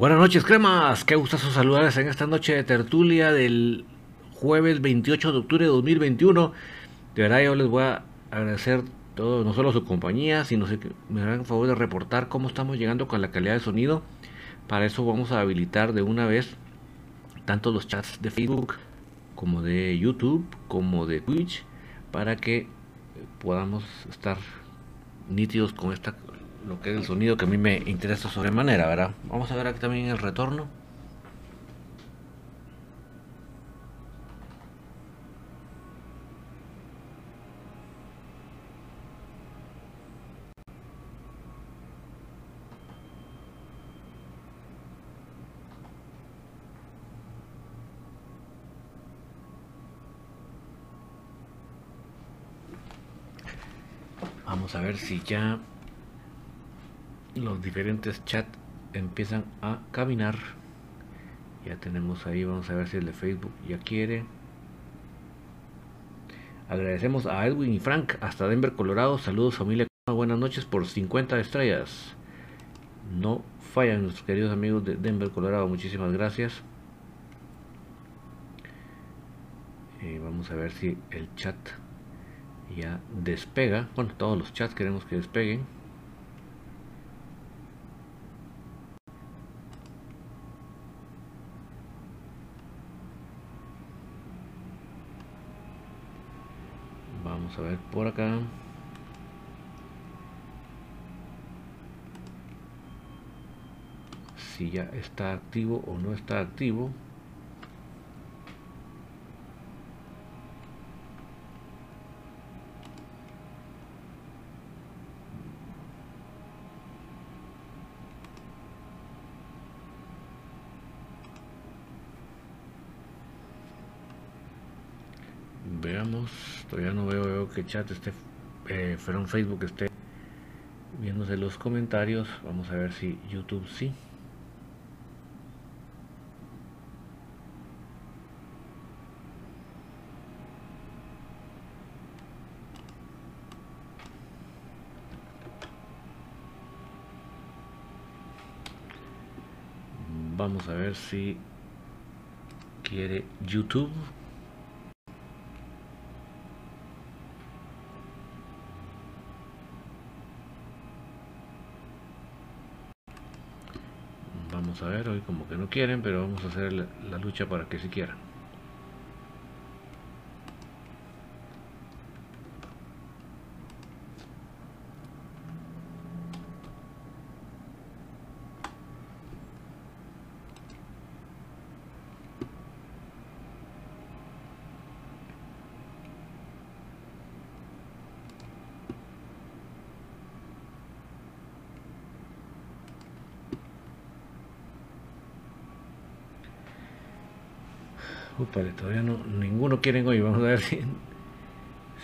Buenas noches, cremas. Qué gustazo saludarles en esta noche de tertulia del jueves 28 de octubre de 2021. De verdad, yo les voy a agradecer todo, no solo su compañía, sino que me hagan favor de reportar cómo estamos llegando con la calidad de sonido. Para eso vamos a habilitar de una vez tanto los chats de Facebook como de YouTube como de Twitch para que podamos estar nítidos con esta lo que es el sonido que a mí me interesa sobremanera, ¿verdad? Vamos a ver aquí también el retorno. Vamos a ver si ya los diferentes chats empiezan a caminar. Ya tenemos ahí, vamos a ver si el de Facebook ya quiere. Agradecemos a Edwin y Frank hasta Denver, Colorado. Saludos familia, buenas noches por 50 estrellas. No fallan nuestros queridos amigos de Denver, Colorado. Muchísimas gracias. Eh, vamos a ver si el chat ya despega. Bueno, todos los chats queremos que despeguen. Vamos a ver por acá. Si ya está activo o no está activo. Veamos, todavía no veo, que chat esté, eh, en Facebook esté viéndose los comentarios. Vamos a ver si YouTube sí. Vamos a ver si quiere YouTube. A ver, hoy como que no quieren, pero vamos a hacer la lucha para que si quieran. Upale, todavía no, ninguno quieren hoy. Vamos a ver si,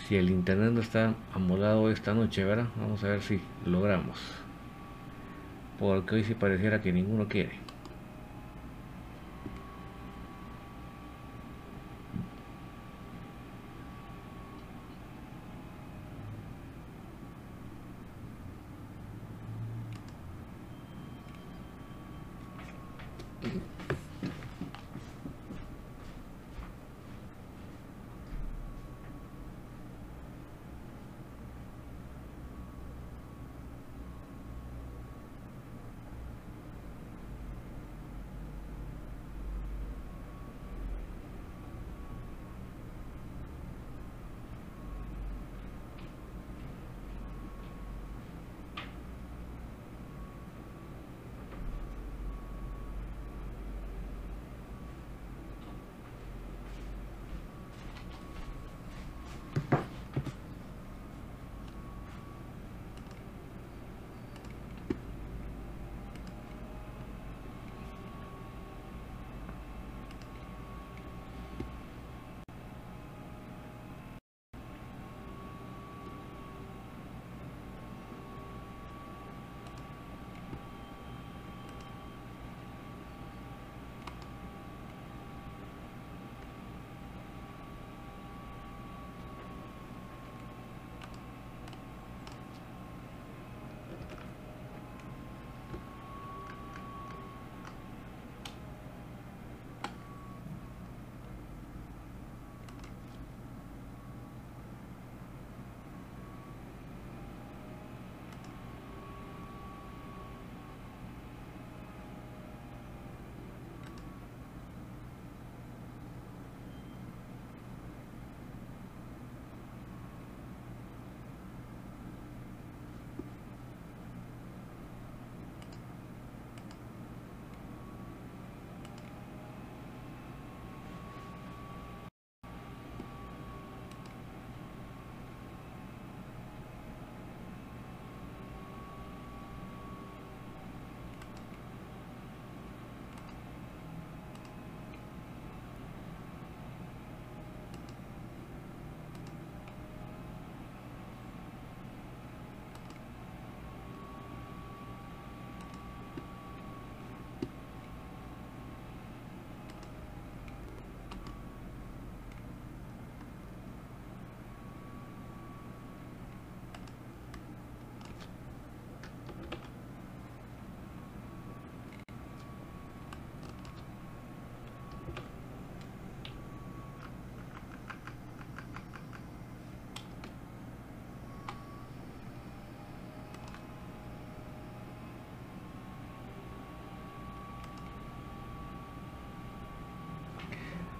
si el internet no está amolado esta noche, ¿verdad? Vamos a ver si logramos. Porque hoy sí pareciera que ninguno quiere.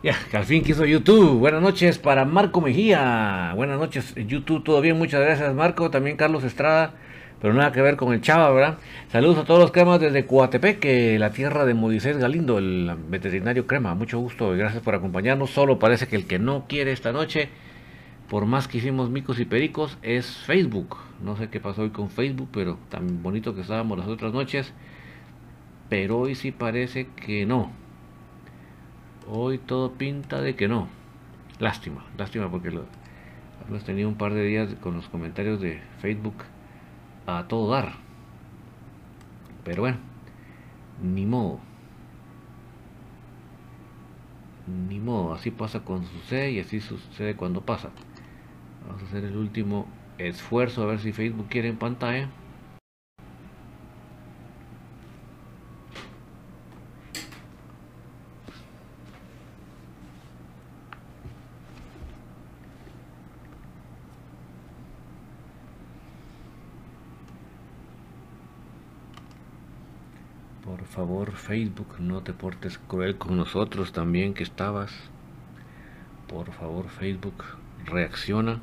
Ya, que al fin quiso YouTube. Buenas noches para Marco Mejía. Buenas noches, YouTube. Todo bien, muchas gracias, Marco. También Carlos Estrada. Pero nada que ver con el Chava, ¿verdad? Saludos a todos los cremas desde Coatepeque, la tierra de Moisés Galindo, el veterinario crema. Mucho gusto y gracias por acompañarnos. Solo parece que el que no quiere esta noche, por más que hicimos micos y pericos, es Facebook. No sé qué pasó hoy con Facebook, pero tan bonito que estábamos las otras noches. Pero hoy sí parece que no. Hoy todo pinta de que no. Lástima, lástima porque hemos tenido un par de días con los comentarios de Facebook a todo dar. Pero bueno, ni modo. Ni modo, así pasa cuando sucede y así sucede cuando pasa. Vamos a hacer el último esfuerzo a ver si Facebook quiere en pantalla. Por favor, Facebook, no te portes cruel con nosotros también que estabas. Por favor, Facebook, reacciona.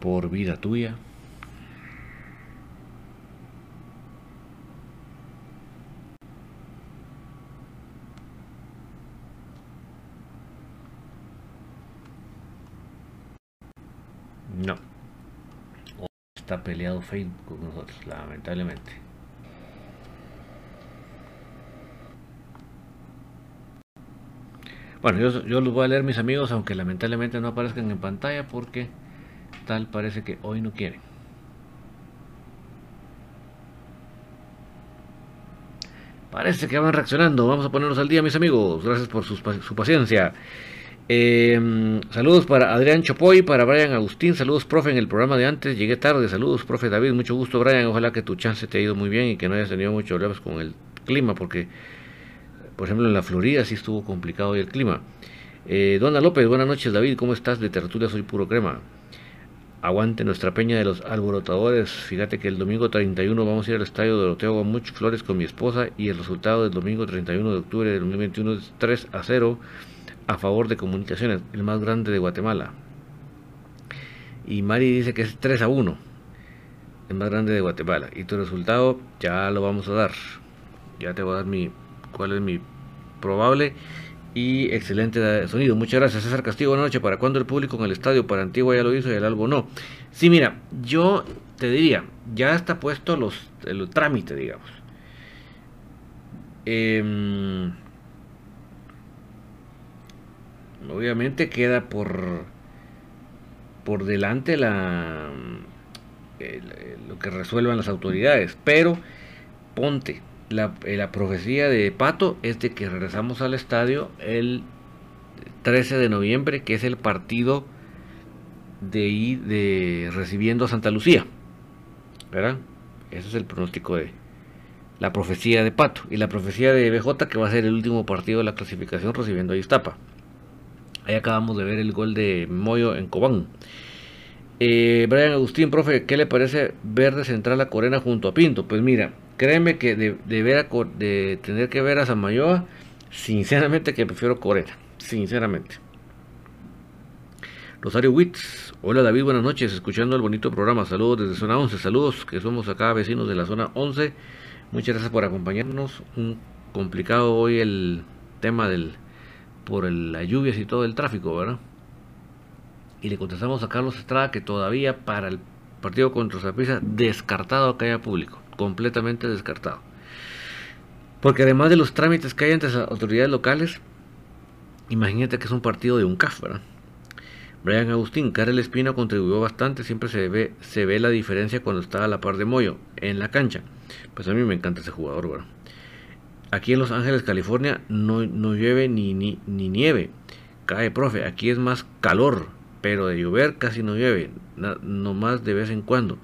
Por vida tuya. No. Está peleado Facebook con nosotros, lamentablemente. Bueno, yo, los voy a leer mis amigos, aunque lamentablemente no aparezcan en pantalla porque tal parece que hoy no quieren. Parece que van reaccionando. Vamos a ponernos al día, mis amigos. Gracias por su, su paciencia. Eh, saludos para Adrián Chopoy, para Brian Agustín, saludos profe en el programa de antes, llegué tarde, saludos profe David, mucho gusto Brian, ojalá que tu chance te haya ido muy bien y que no hayas tenido muchos problemas con el clima, porque por ejemplo en la Florida sí estuvo complicado hoy el clima. Eh, Dona López, buenas noches David, ¿cómo estás? De tertulia soy puro crema. Aguante nuestra peña de los alborotadores. Fíjate que el domingo 31 vamos a ir al estadio Doroteo Guamuch Flores con mi esposa y el resultado del domingo 31 de octubre de 2021 es 3 a 0 a favor de Comunicaciones, el más grande de Guatemala. Y Mari dice que es 3 a 1, el más grande de Guatemala. Y tu resultado ya lo vamos a dar. Ya te voy a dar mi cuál es mi probable y excelente sonido. Muchas gracias, César Castillo. Buenas noches. ¿Para cuándo el público en el estadio? Para Antigua ya lo hizo y el Albo no. Sí, mira, yo te diría, ya está puesto los, el trámite, digamos. Eh, obviamente queda por por delante la lo que resuelvan las autoridades, pero ponte la, la, profecía de Pato es de que regresamos al estadio el 13 de noviembre, que es el partido de de recibiendo a Santa Lucía. ¿Verdad? Ese es el pronóstico de la profecía de Pato. Y la profecía de BJ, que va a ser el último partido de la clasificación recibiendo a Iztapa. Ahí acabamos de ver el gol de Moyo en Cobán. Eh, Brian Agustín, profe, ¿qué le parece verde central a Corena junto a Pinto? Pues mira, créeme que de, de, ver de tener que ver a Samayoa, sinceramente que prefiero Corena, sinceramente. Rosario Witz, hola David, buenas noches, escuchando el bonito programa, saludos desde zona 11, saludos que somos acá vecinos de la zona 11, muchas gracias por acompañarnos, un complicado hoy el tema del por el, las lluvias y todo el tráfico, ¿verdad? Y le contestamos a Carlos Estrada que todavía para el partido contra Zaprisa descartado que haya público, completamente descartado. Porque además de los trámites que hay entre las autoridades locales, imagínate que es un partido de un CAF, ¿verdad? Brian Agustín, Karel Espina contribuyó bastante, siempre se ve, se ve la diferencia cuando está a la par de Moyo en la cancha. Pues a mí me encanta ese jugador, ¿verdad? Aquí en Los Ángeles, California, no, no llueve ni, ni, ni, nieve. Cae, profe, aquí es más calor, pero de llover casi no llueve, no más de vez en cuando.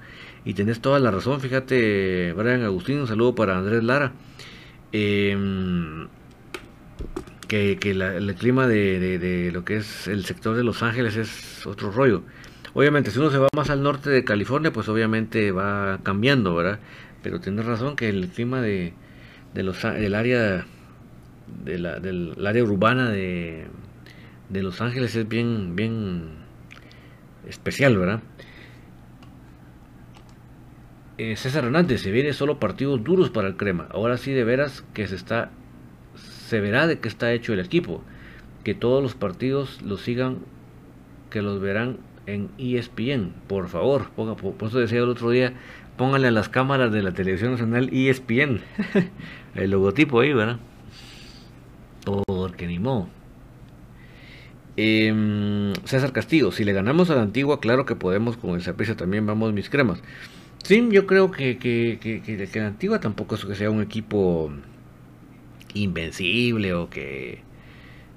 Y tenés toda la razón, fíjate, Brian Agustín, un saludo para Andrés Lara. Eh, que, que el clima de, de, de, lo que es el sector de Los Ángeles es otro rollo. Obviamente, si uno se va más al norte de California, pues obviamente va cambiando, ¿verdad? Pero tenés razón que el clima de, de los, del área de la, del área urbana de, de Los Ángeles es bien, bien especial, ¿verdad? Eh, César Hernández, se viene solo partidos duros para el crema. Ahora sí, de veras que se está se verá de qué está hecho el equipo. Que todos los partidos los sigan, que los verán en ESPN, por favor. Ponga, por, eso decía el otro día, pónganle a las cámaras de la televisión nacional ESPN. el logotipo ahí, ¿verdad? Porque ni modo. Eh, César Castillo, si le ganamos a la antigua, claro que podemos con el Saprissa también, vamos mis cremas. Sí, yo creo que, que, que, que, la antigua tampoco es que sea un equipo invencible o que,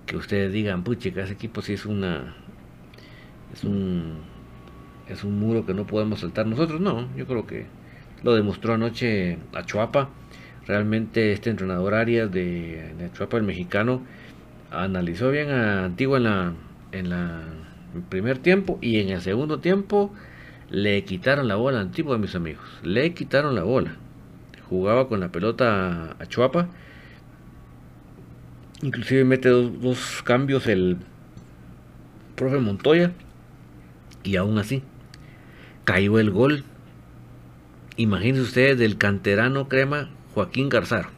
que ustedes digan, puchica, ese equipo sí es una es un es un muro que no podemos saltar nosotros, no, yo creo que lo demostró anoche a Chuapa, realmente este entrenador Arias de, Chuapa el mexicano analizó bien a Antigua en la en la en primer tiempo y en el segundo tiempo le quitaron la bola a Antigua mis amigos, le quitaron la bola, jugaba con la pelota a Chuapa Inclusive mete dos, dos, cambios el profe Montoya. Y aún así, cayó el gol. Imagínense ustedes del canterano crema Joaquín Garzaro.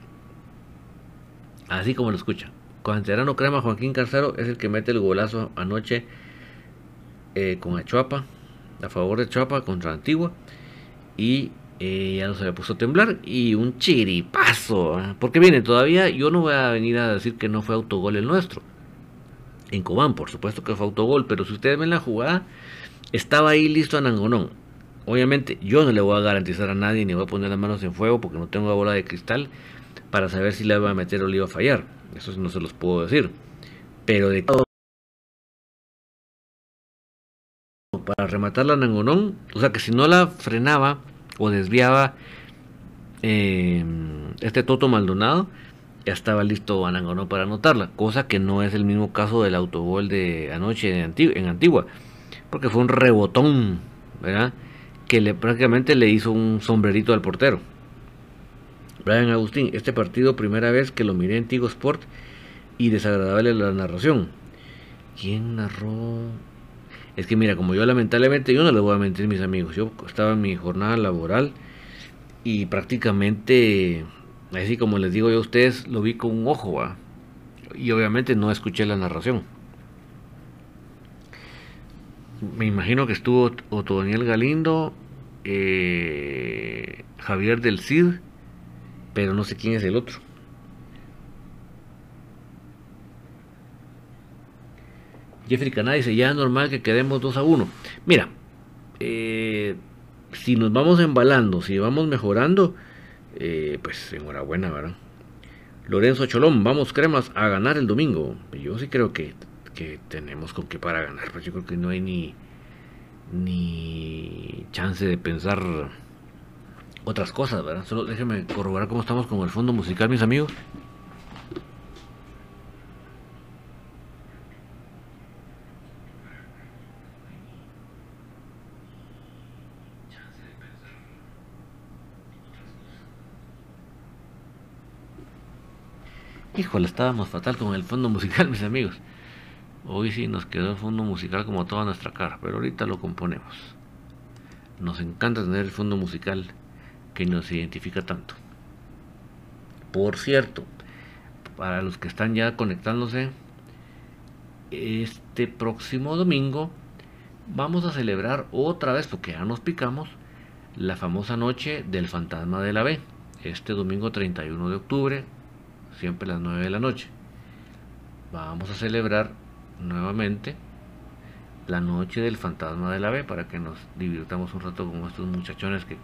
Así como lo escuchan. Canterano crema Joaquín Garzaro es el que mete el golazo anoche eh, con Achuapa. A favor de Chuapa contra Antigua. Y eh, ya no se le puso a temblar y un chiripazo. ¿eh? Porque viene, todavía yo no voy a venir a decir que no fue autogol el nuestro. En Cobán, por supuesto que fue autogol, pero si ustedes ven la jugada, estaba ahí listo a Nangonón. Obviamente yo no le voy a garantizar a nadie ni voy a poner las manos en fuego porque no tengo la bola de cristal para saber si le va a meter o le iba a fallar. Eso no se los puedo decir. Pero de para rematar la Nangonón, o sea que si no la frenaba o desviaba eh, este Toto Maldonado, ya estaba listo Anangonó para anotarla, cosa que no es el mismo caso del autogol de anoche en Antigua, porque fue un rebotón, ¿verdad? Que le, prácticamente le hizo un sombrerito al portero. Brian Agustín, este partido primera vez que lo miré en Tigo Sport y desagradable la narración. ¿Quién narró? Es que mira, como yo lamentablemente, yo no le voy a mentir mis amigos, yo estaba en mi jornada laboral y prácticamente Así como les digo yo a ustedes, lo vi con un ojo, y obviamente no escuché la narración. Me imagino que estuvo Otto Daniel Galindo, eh, Javier del Cid, pero no sé quién es el otro. Jeffrey Caná dice, ya es normal que quedemos 2 a 1. Mira, eh, si nos vamos embalando, si vamos mejorando, eh, pues enhorabuena, ¿verdad? Lorenzo Cholón, vamos cremas a ganar el domingo. Yo sí creo que, que tenemos con qué para ganar, pues yo creo que no hay ni, ni chance de pensar otras cosas, ¿verdad? Solo déjenme corroborar cómo estamos con el fondo musical, mis amigos. Híjole, estábamos fatal con el fondo musical, mis amigos. Hoy sí nos quedó el fondo musical como toda nuestra cara, pero ahorita lo componemos. Nos encanta tener el fondo musical que nos identifica tanto. Por cierto, para los que están ya conectándose, este próximo domingo vamos a celebrar otra vez, porque ya nos picamos, la famosa noche del fantasma de la B. Este domingo 31 de octubre, siempre a las 9 de la noche. Vamos a celebrar nuevamente la noche del fantasma de la B para que nos divirtamos un rato con estos muchachones que,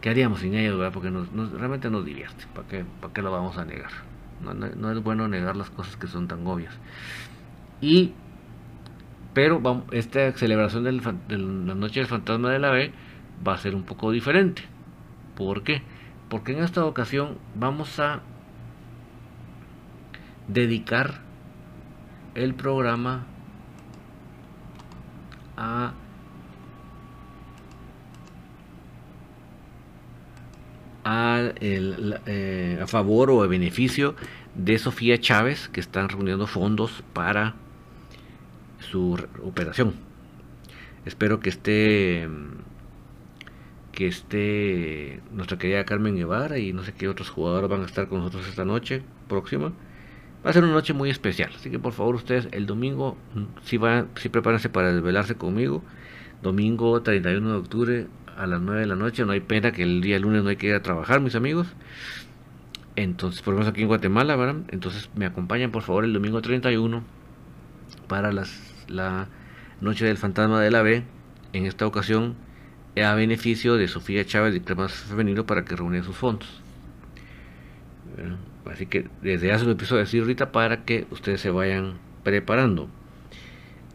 que haríamos sin ellos, porque nos, realmente nos divierte. ¿Para qué, ¿Para qué lo vamos a negar? No, es bueno negar las cosas que son tan obvias. Y, pero vamos, esta celebración de la noche del fantasma de la B va a ser un poco diferente. ¿Por qué? Porque en esta ocasión vamos a dedicar el programa a eh, a, favor o a beneficio de Sofía Chávez que están reuniendo fondos para su operación. Espero que esté que esté nuestra querida Carmen Guevara y no sé qué otros jugadores van a estar con nosotros esta noche próxima Va a ser una noche muy especial, así que por favor ustedes el domingo si van, si prepárense para desvelarse conmigo. Domingo 31 de octubre a las 9 de la noche, no hay pena que el día lunes no hay que ir a trabajar, mis amigos. Entonces, por lo menos aquí en Guatemala, ¿verdad? Entonces me acompañan por favor el domingo 31 para las, la noche del fantasma de la B. En esta ocasión a beneficio de Sofía Chávez de Femenino para que reúne sus fondos. Así que desde ya se lo empiezo a decir ahorita para que ustedes se vayan preparando.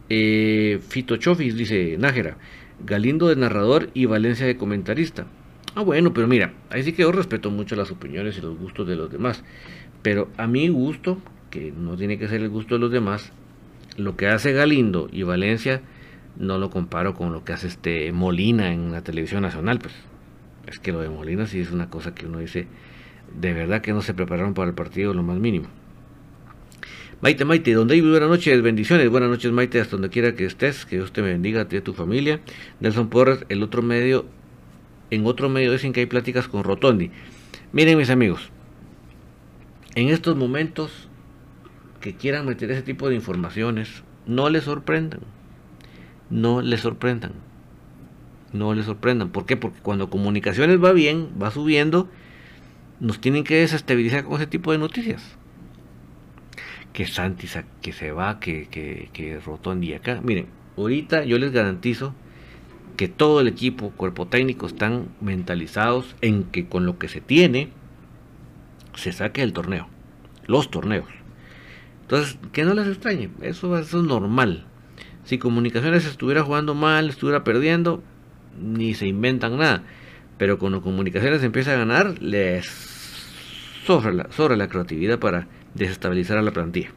Eh, Fito Chofis dice Nájera, Galindo de narrador y Valencia de comentarista. Ah, bueno, pero mira, ahí sí que yo respeto mucho las opiniones y los gustos de los demás. Pero a mi gusto, que no tiene que ser el gusto de los demás, lo que hace Galindo y Valencia no lo comparo con lo que hace este Molina en la televisión nacional. Pues es que lo de Molina sí es una cosa que uno dice de verdad que no se prepararon para el partido lo más mínimo. Maite, Maite, donde hay buenas noches, bendiciones, buenas noches Maite, hasta donde quiera que estés, que Dios te bendiga a ti y a tu familia. Nelson Porres, el otro medio, en otro medio dicen que hay pláticas con Rotondi. Miren mis amigos, en estos momentos que quieran meter ese tipo de informaciones, no les sorprendan, no les sorprendan, no les sorprendan. ¿Por qué? Porque cuando comunicaciones va bien, va subiendo, nos tienen que desestabilizar con ese tipo de noticias. Que Santi que se va, que, que, que Rotondi acá. Miren, ahorita yo les garantizo que todo el equipo, cuerpo técnico, están mentalizados en que con lo que se tiene, se saque el torneo. Los torneos. Entonces, que no les extrañe, eso, eso es normal. Si Comunicaciones estuviera jugando mal, estuviera perdiendo, ni se inventan nada. Pero cuando Comunicaciones empieza a ganar, les sobra la, sobra la creatividad para desestabilizar a la plantilla.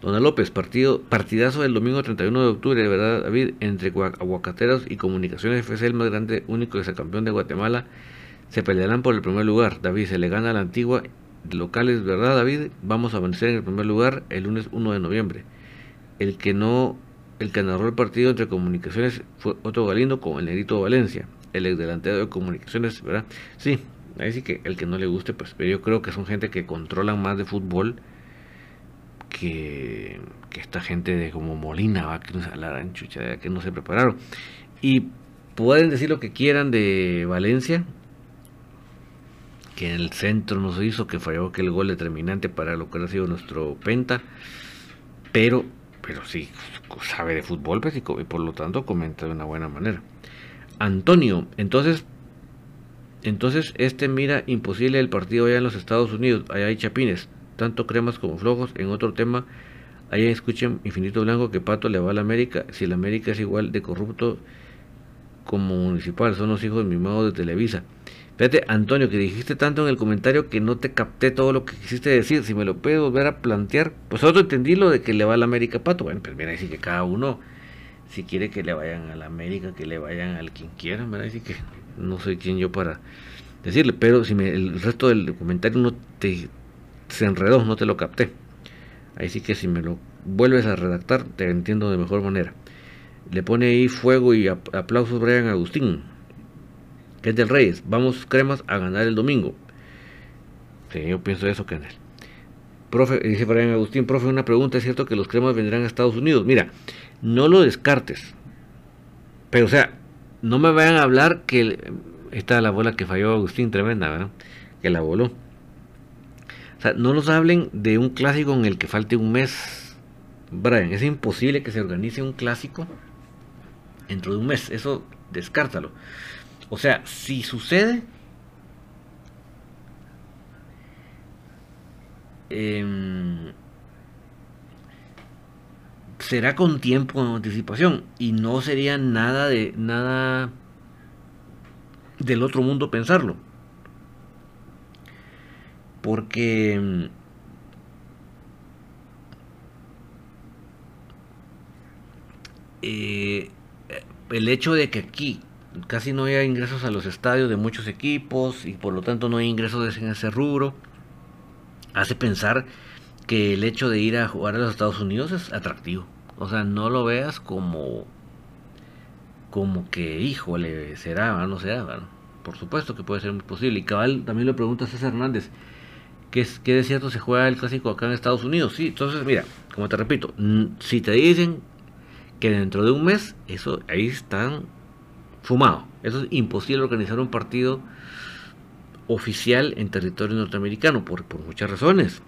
Dona López, partido, partidazo del domingo 31 de octubre, verdad, David, entre Aguacateros y Comunicaciones FC, el más grande, único campeón de Guatemala, se pelearán por el primer lugar. David, se le gana a la antigua locales, ¿verdad, David? Vamos a vencer en el primer lugar el lunes 1 de noviembre. El que no, el que narró el partido entre Comunicaciones fue Otto Galindo con el Negrito Valencia, el ex delantero de Comunicaciones, ¿verdad? Sí, ahí sí que el que no le guste, pues, pero yo creo que son gente que controlan más de fútbol que, esta gente de como Molina, que no se chucha, que no se prepararon. Y pueden decir lo que quieran de Valencia, que en el centro nos hizo, que falló que el gol determinante para lo que ha sido nuestro Penta, pero, pero sí, sabe de fútbol, pues, y, por lo tanto comenta de una buena manera. Antonio, entonces, entonces este mira imposible el partido allá en los Estados Unidos, allá hay chapines tanto cremas como flojos. En otro tema, ahí escuchen Infinito Blanco que Pato le va a la América. Si la América es igual de corrupto como municipal, son los hijos mimados de Televisa. Fíjate, Antonio, que dijiste tanto en el comentario que no te capté todo lo que quisiste decir. Si me lo puedes volver a plantear, pues otro entendí lo de que le va a la América Pato. Bueno, pues mira, decir que cada uno, si quiere que le vayan a la América, que le vayan al quien quiera, ¿verdad? Así que no soy quien yo para decirle, pero si me, el resto del comentario no te, se enredó, no te lo capté. Ahí sí que si me lo vuelves a redactar, te entiendo de mejor manera. Le pone ahí fuego y aplausos Brian Agustín, que es del Reyes. Vamos, cremas, a ganar el domingo. Sí, yo pienso eso, Canel. Profe, dice Brian Agustín, profe, una pregunta, ¿es cierto que los cremas vendrán a Estados Unidos? Mira, no lo descartes. Pero, o sea, no me vayan a hablar que esta la bola que falló Agustín, tremenda, ¿verdad? Que la voló. O sea, no nos hablen de un clásico en el que falte un mes. Brian, es imposible que se organice un clásico dentro de un mes. Eso descártalo. O sea, si sucede, em, será con tiempo de anticipación y no sería nada de nada del otro mundo pensarlo. Porque eh, el hecho de que aquí casi no haya ingresos a los estadios de muchos equipos y por lo tanto no hay ingresos en ese rubro, hace pensar que el hecho de ir a jugar a los Estados Unidos es atractivo. O sea, no lo veas como como que, híjole, será, no será. por supuesto que puede ser muy posible. Y cabal también lo pregunta César Hernández que, es, de cierto se juega el clásico acá en Estados Unidos. Sí, entonces mira, como te repito, si te dicen que dentro de un mes, eso ahí están fumados. Eso es imposible organizar un partido oficial en territorio norteamericano por, por muchas razones.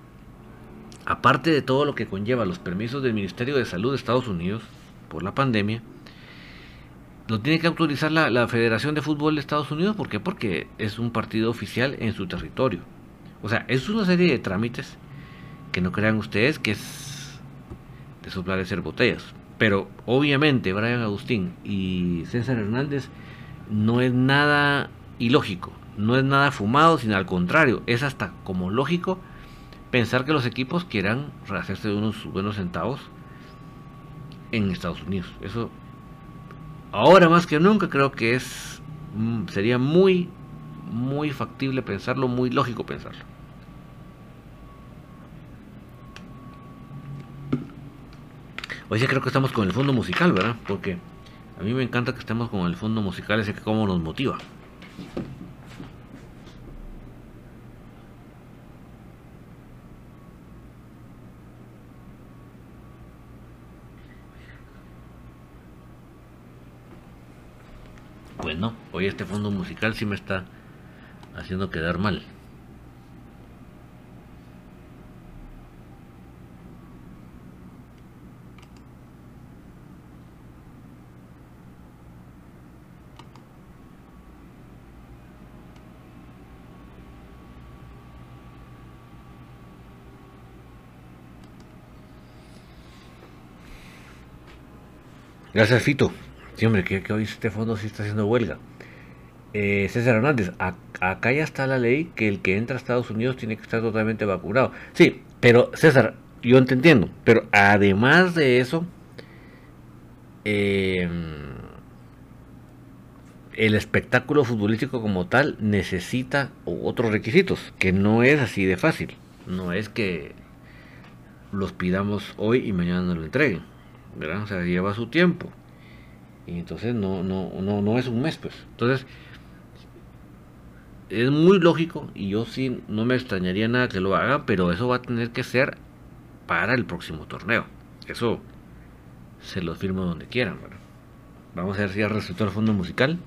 Aparte de todo lo que conlleva los permisos del Ministerio de Salud de Estados Unidos por la pandemia, lo tiene que autorizar la, Federación de Fútbol de Estados Unidos. ¿Por qué? Porque es un partido oficial en su territorio. O sea, es una serie de trámites que no crean ustedes que es de soplar botellas. Pero obviamente Brian Agustín y César Hernández no es nada ilógico, no es nada fumado, sino al contrario, es hasta como lógico pensar que los equipos quieran hacerse de unos buenos centavos en Estados Unidos. Eso ahora más que nunca creo que es mm, sería muy muy factible pensarlo, muy lógico pensarlo. Hoy sí creo que estamos con el fondo musical, ¿verdad? Porque a mí me encanta que estemos con el fondo musical, ese que como nos motiva. Pues no, hoy este fondo musical sí me está haciendo quedar mal. Gracias, Fito. Hombre, que, hoy este fondo sí está haciendo huelga. Eh, César Hernández, acá ya está la ley que el que entra a Estados Unidos tiene que estar totalmente vacunado. Sí, pero César, yo te entiendo, pero además de eso, eh, el espectáculo futbolístico como tal necesita otros requisitos, que no es así de fácil. No es que los pidamos hoy y mañana nos lo entreguen. ¿verdad? O sea, lleva su tiempo. Y entonces no, no, no, no es un mes, pues. Entonces, es muy lógico y yo sí no me extrañaría nada que lo haga, pero eso va a tener que ser para el próximo torneo. Eso se lo firmo donde quieran. Vamos a ver si ya resultó el fondo musical.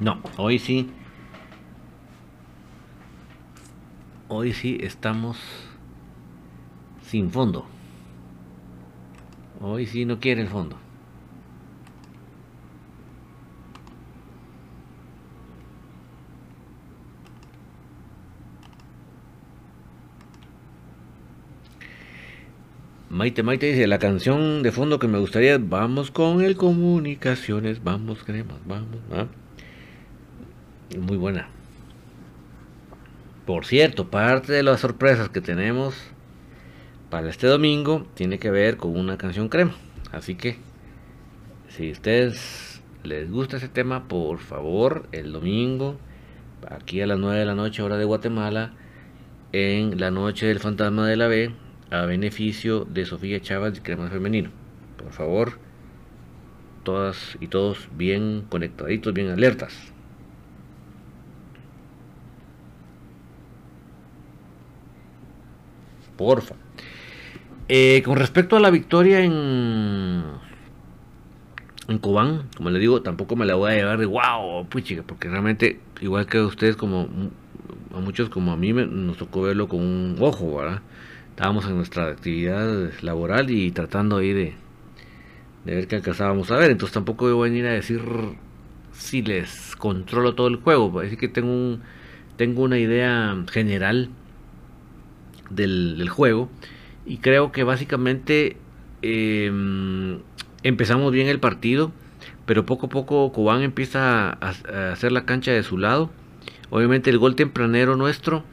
No, hoy sí. Hoy sí estamos sin fondo. Hoy sí no quiere el fondo. Maite Maite dice, la canción de fondo que me gustaría, vamos con el comunicaciones, vamos cremas, vamos, ¿ah? Muy buena. Por cierto, parte de las sorpresas que tenemos para este domingo tiene que ver con una canción crema. Así que, si ustedes les gusta ese tema, por favor, el domingo, aquí a las 9 de la noche, hora de Guatemala, en la noche del fantasma de la B, a beneficio de Sofía Chávez y Crema Femenino. Por favor, todas y todos bien conectaditos, bien alertas. Porfa. Eh, con respecto a la victoria en, en Cobán, como le digo, tampoco me la voy a llevar de wow, puchica, porque realmente, igual que a ustedes, como a muchos como a mí, nos tocó verlo con un ojo, ¿verdad? Estábamos en nuestra actividad laboral y tratando ahí de, de ver qué alcanzábamos a ver. Entonces tampoco voy a venir a decir si les controlo todo el juego. Así que tengo un, tengo una idea general del, juego. Y creo que básicamente em, empezamos bien el partido, pero poco a poco Cobán empieza a, hacer la cancha de su lado. Obviamente el gol tempranero nuestro.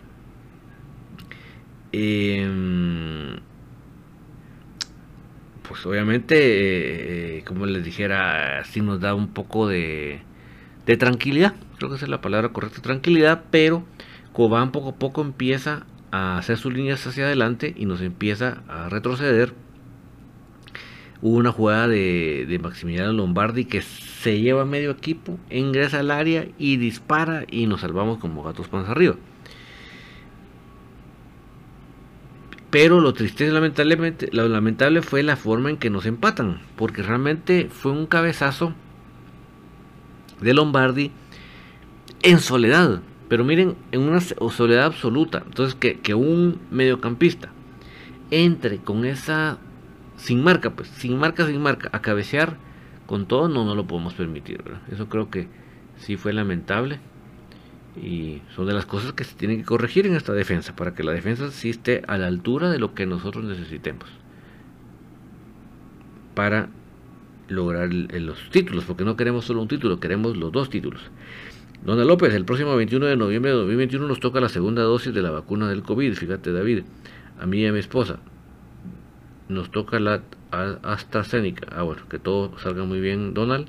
Em, pues obviamente, eh, como les dijera, sí nos da un poco de, de tranquilidad. Creo que esa es la palabra correcta, tranquilidad. Pero Cobán poco a poco empieza a hacer sus líneas hacia adelante y nos empieza a retroceder. Hubo una jugada de, Maximiliano Lombardi que se lleva medio equipo, ingresa al área y dispara y nos salvamos como gatos panza arriba. Pero lo triste lamentablemente, lo lamentable fue la forma en que nos empatan, porque realmente fue un cabezazo de Lombardi en soledad. Pero miren, en una soledad absoluta. Entonces, que, un mediocampista entre con esa. Sin marca, pues, sin marca, sin marca, a cabecear con todo, no, no lo podemos permitir. Eso creo que sí fue lamentable. Y son de las cosas que se tienen que corregir en esta defensa, para que la defensa sí esté a la altura de lo que nosotros necesitemos. Para lograr los títulos, porque no queremos solo un título, queremos los dos títulos. Dona López, el próximo 21 de noviembre de 2021 nos toca la segunda dosis de la vacuna del COVID. Fíjate, David, a mí y a mi esposa. Nos toca la AstraZeneca. Ah, bueno, que todo salga muy bien, Donald.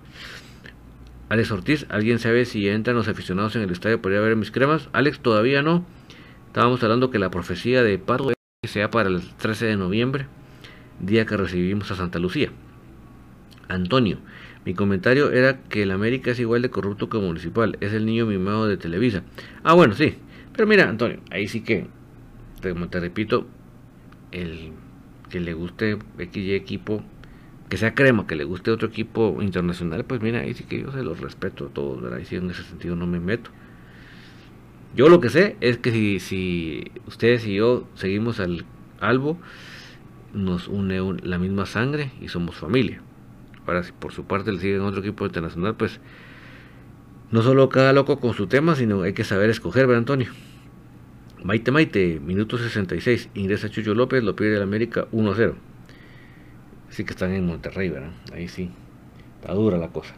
Alex Ortiz, ¿alguien sabe si entran los aficionados en el estadio para ver mis cremas? Alex, todavía no. Estábamos hablando que la profecía de Pardo sea para el 13 de noviembre, día que recibimos a Santa Lucía. Antonio, mi comentario era que el América es igual de corrupto que municipal. Es el niño mimado de Televisa. Ah, bueno, sí. Pero mira, Antonio, ahí sí que, te, repito, el que le guste XY equipo, que sea crema, que le guste otro equipo internacional, pues mira, ahí sí que yo se los respeto a todos, ¿verdad? Y sí, en ese sentido no me meto. Yo lo que sé es que si, si ustedes y yo seguimos al albo, nos une la misma sangre y somos familia. Ahora, si por su parte le siguen otro equipo internacional, pues no solo cada loco con su tema, sino hay que saber escoger, ¿verdad, Antonio? Maite Maite, minuto 66, ingresa Chucho López, lo pierde el América 1-0. Sí que están en Monterrey, ¿verdad? Ahí sí, está dura la cosa.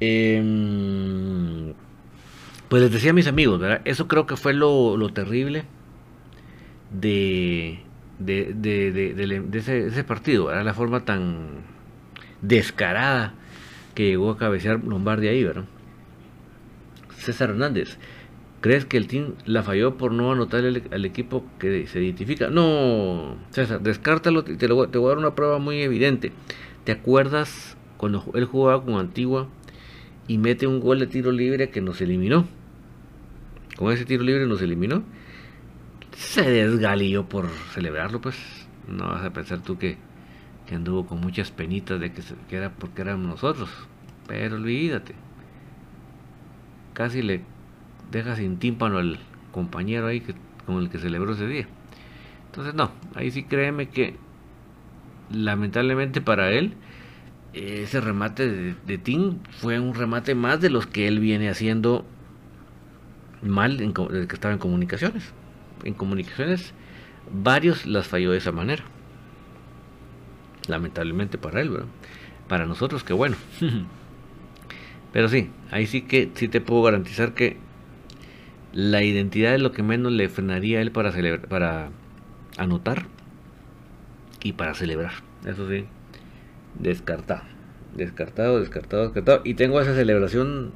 Em, pues les decía a mis amigos, ¿verdad? Eso creo que fue lo, terrible de, de, ese, partido, ¿verdad? La forma tan descarada que llegó a cabecear Lombardi ahí, ¿verdad? César Hernández, ¿crees que el team la falló por no anotar al equipo que se identifica? No, César, descártalo, te, te voy a dar una prueba muy evidente. ¿Te acuerdas cuando él jugaba con Antigua y mete un gol de tiro libre que nos eliminó? Con ese tiro libre nos eliminó. Se desgalilló por celebrarlo, pues. No vas a pensar tú que que anduvo con muchas penitas de que, era porque éramos nosotros. Pero olvídate. Casi le deja sin tímpano al compañero ahí que, con el que celebró ese día. Entonces no, ahí sí créeme que lamentablemente para él ese remate de, de Tim fue un remate más de los que él viene haciendo mal en, que estaba en comunicaciones. En comunicaciones varios las falló de esa manera lamentablemente para él, Para nosotros, que bueno. Pero sí, ahí sí que sí te puedo garantizar que la identidad es lo que menos le frenaría a él para celebrar, para anotar y para celebrar. Eso sí, descartado. Descartado, descartado, descartado. Y tengo esa celebración,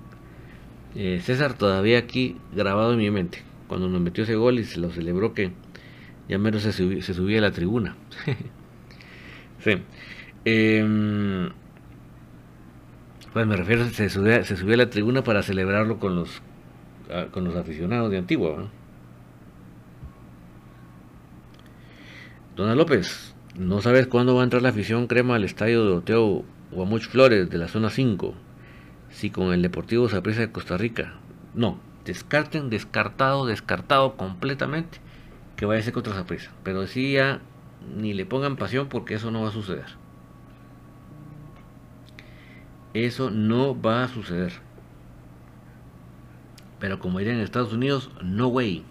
eh, César, todavía aquí grabado en mi mente. Cuando nos metió ese gol y se lo celebró que ya menos se, subía a la tribuna. Em, pues me refiero, se subió, se subió a la tribuna para celebrarlo con los, ah, con los aficionados de Antigua. Dona López, ¿no sabes cuándo va a entrar la afición crema al estadio de Oteo Guamuch Flores de la zona 5? Si con el Deportivo Saprissa de Costa Rica. No, descarten, descartado, descartado completamente que vaya a ser contra Saprissa. Pero decía ni le pongan pasión porque eso no va a suceder. Eso no va a suceder. Pero como dirían en Estados Unidos, no way.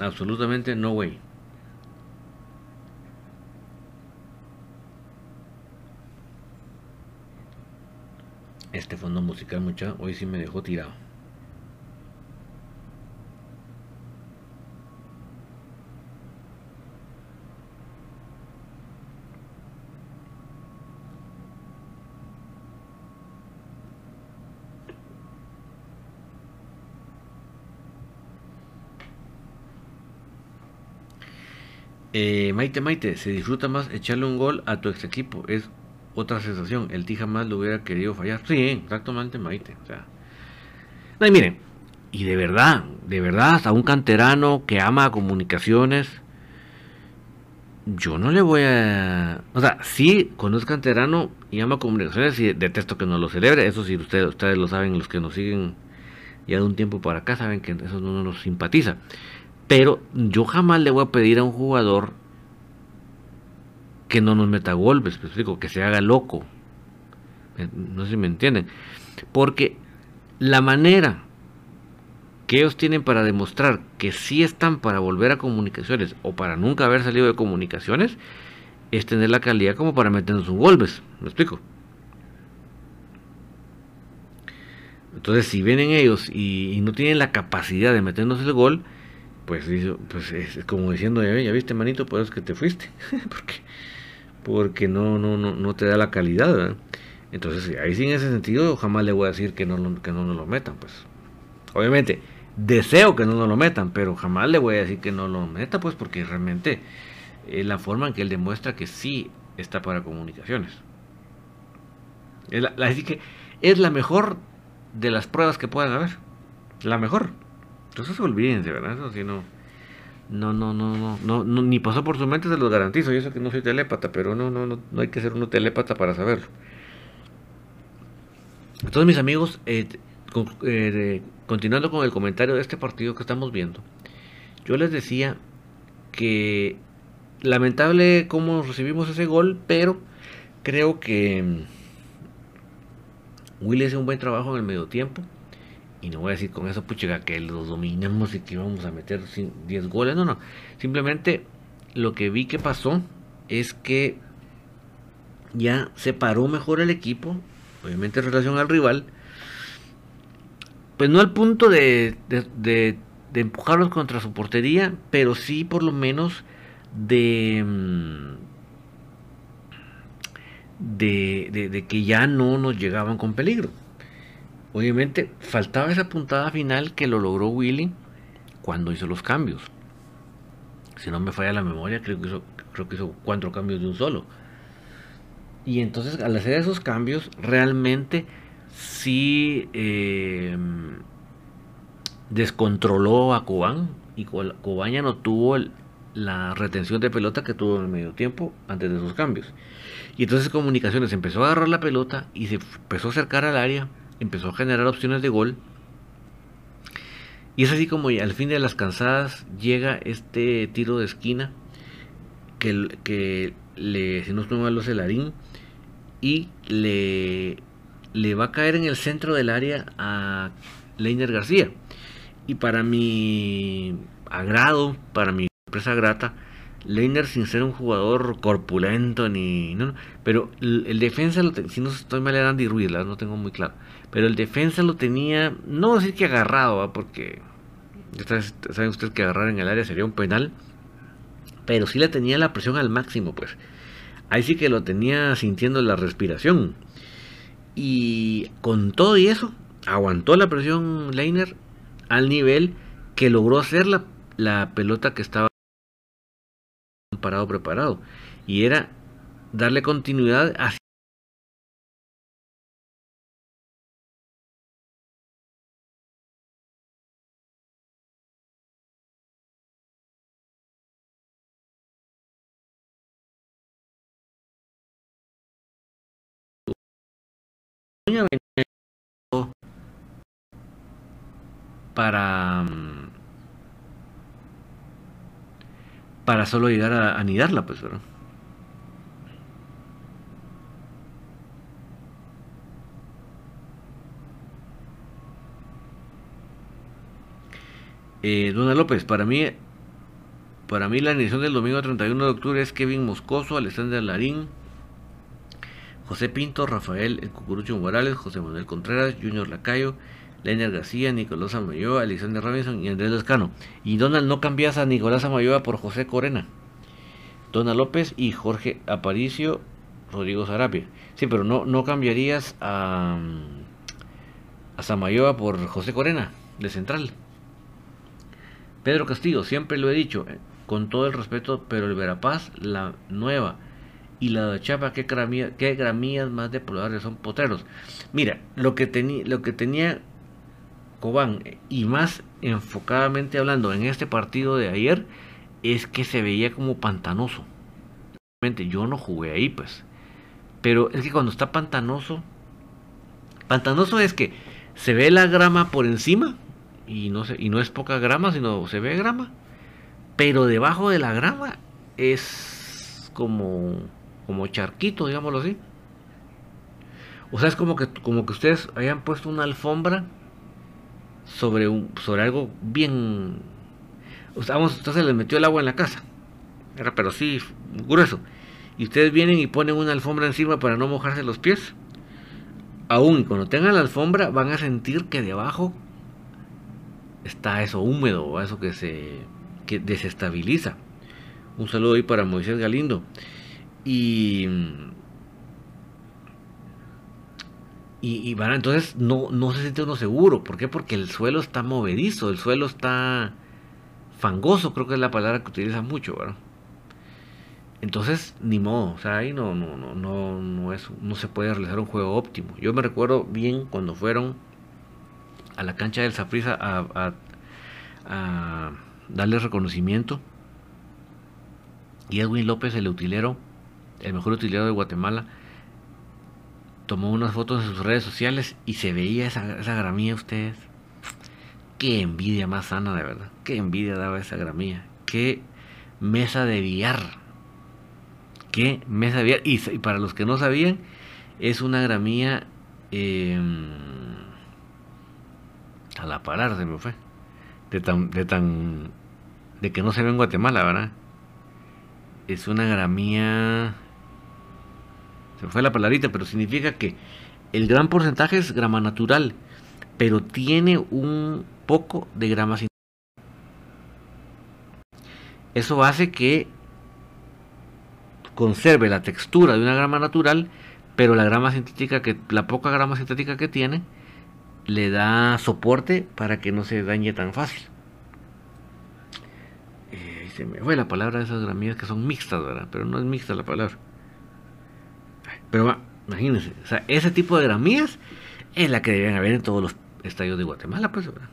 Absolutamente no way. Este fondo musical, mucha, hoy sí me dejó tirado. Eh, Maite Maite, se disfruta más echarle un gol a tu ex equipo. Es otra sensación. El Ti jamás lo hubiera querido fallar. Sí, exactamente Maite. O sea. No, y miren, y de verdad, de verdad, hasta un canterano que ama comunicaciones, yo no le voy a. O sea, sí, cuando canterano y ama comunicaciones, y detesto que no lo celebre. Eso sí, ustedes, ustedes lo saben, los que nos siguen ya de un tiempo para acá, saben que eso no nos simpatiza. Pero yo jamás le voy a pedir a un jugador que no nos meta golpes, pues explico, que se haga loco. No sé si me entienden. Porque la manera que ellos tienen para demostrar que sí están para volver a comunicaciones o para nunca haber salido de comunicaciones es tener la calidad como para meternos un golpes. ¿Me explico? Entonces, si vienen ellos y, no tienen la capacidad de meternos el gol, pues, pues es como diciendo, ya, viste manito, pues es que te fuiste, porque, porque no, no, no, no te da la calidad, Entonces, ahí sí en ese sentido jamás le voy a decir que no, que no nos lo metan, pues. Obviamente, deseo que no nos lo metan, pero jamás le voy a decir que no lo meta, pues porque realmente es la forma en que él demuestra que sí está para comunicaciones. Es la, así que es la mejor de las pruebas que puedan haber. La mejor. Entonces olvídense, ¿verdad? Eso sí no. No, no, no, no, no, ni pasó por su mente, se los garantizo. Yo sé que no soy telépata, pero no, no, no, no hay que ser uno telépata para saberlo. Entonces, mis amigos, eh, eh, continuando con el comentario de este partido que estamos viendo, yo les decía que lamentable cómo recibimos ese gol, pero creo que Willy hace un buen trabajo en el medio tiempo. Y no voy a decir con eso, pucha, que los dominamos y que íbamos a meter 10 goles. No, no. Simplemente lo que vi que pasó es que ya se paró mejor el equipo, obviamente en relación al rival. Pues no al punto de, de, empujarlos contra su portería, pero sí por lo menos de, mm, de que ya no nos llegaban con peligro. Obviamente faltaba esa puntada final que lo logró Willy cuando hizo los cambios. Si no me falla la memoria, creo que hizo, creo que hizo cuatro cambios de un solo. Y entonces al hacer esos cambios, realmente sí eh, descontroló a Cobán. Y Cobán ya no tuvo la retención de pelota que tuvo en el medio tiempo antes de esos cambios. Y entonces Comunicaciones empezó a agarrar la pelota y se empezó a acercar al área empezó a generar opciones de gol. Y es así como al fin de las cansadas llega este tiro de esquina que, que le, si no es malo, Celarín y le, le va a caer en el centro del área a Leiner García. Y para mi agrado, para mi sorpresa grata, Leiner sin ser un jugador corpulento ni no, pero el, defensa lo si no estoy mal era Andy Ruiz, no tengo muy claro. Pero el defensa lo tenía, no decir que agarrado, porque saben ustedes que agarrar en el área sería un penal, pero sí le tenía la presión al máximo, pues. Ahí sí que lo tenía sintiendo la respiración. Y con todo y eso, aguantó la presión Leiner al nivel que logró hacer la, la pelota que estaba parado preparado. Y era darle continuidad hacia para mm, para solo llegar a anidarla pues ¿verdad? Eh, Dona López, para mí, para mí la edición del domingo 31 de octubre es Kevin Moscoso, Alexander Larín, José Pinto, Rafael El Cucurucho Morales, José Manuel Contreras, Junior Lacayo, Leonard García, Nicolás Amayoa, Alexander Robinson y Andrés Lescano. Y Donald, no cambias a Nicolás Amayoa por José Corena. Donald López y Jorge Aparicio, Rodrigo Sarabia. Sí, pero no, no cambiarías a, a Samayoa por José Corena, de central. Pedro Castillo, siempre lo he dicho, eh, con todo el respeto, pero el Verapaz, la nueva y la de Chapa, qué, gramías, qué gramías más deplorables son potreros. Mira, lo que, lo que tenía Cobán y más enfocadamente hablando en este partido de ayer es que se veía como pantanoso. Yo no jugué ahí, pues. Pero es que cuando está pantanoso, pantanoso es que se ve la grama por encima y no, se, y no es poca grama, sino se ve grama. Pero debajo de la grama es como como charquito, digámoslo así. O sea, es como que, como que ustedes hayan puesto una alfombra sobre, un, sobre algo bien... O sea, vamos, entonces les metió el agua en la casa. Era, pero sí, grueso. Y ustedes vienen y ponen una alfombra encima para no mojarse los pies. Aún cuando tengan la alfombra van a sentir que debajo está eso húmedo, eso que se que desestabiliza. Un saludo ahí para Moisés Galindo. Y, y, van, entonces no, no se siente uno seguro. ¿Por qué? Porque el suelo está movedizo, el suelo está fangoso, creo que es la palabra que utilizan mucho, ¿verdad? Entonces, ni modo, o sea, ahí no, no, no, no, no, es, no se puede realizar un juego óptimo. Yo me recuerdo bien cuando fueron a la cancha del Zaprisa a, a, a darle reconocimiento. Y Edwin López, el utilero, el mejor utilizador de Guatemala, tomó unas fotos en sus redes sociales y se veía esa, esa gramía ustedes. Qué envidia más sana, de verdad. Qué envidia daba esa gramía. Qué mesa de billar. que me sabía. Y, para los que no sabían, es una gramía. Em, a la parar se me fue. De tan, de tan. de que no se ve en Guatemala, ¿verdad? Es una gramía. Se me fue la palarita, pero significa que el gran porcentaje es grama natural, pero tiene un poco de grama sintética. Eso hace que conserve la textura de una grama natural, pero la grama sintética que la poca grama sintética que tiene le da soporte para que no se dañe tan fácil. Eh, se me fue la palabra de esas gramillas que son mixtas, ¿verdad? Pero no es mixta la palabra. Pero imagínense, o sea, ese tipo de gramillas es la que deben haber en todos los estadios de Guatemala, pues, ¿verdad?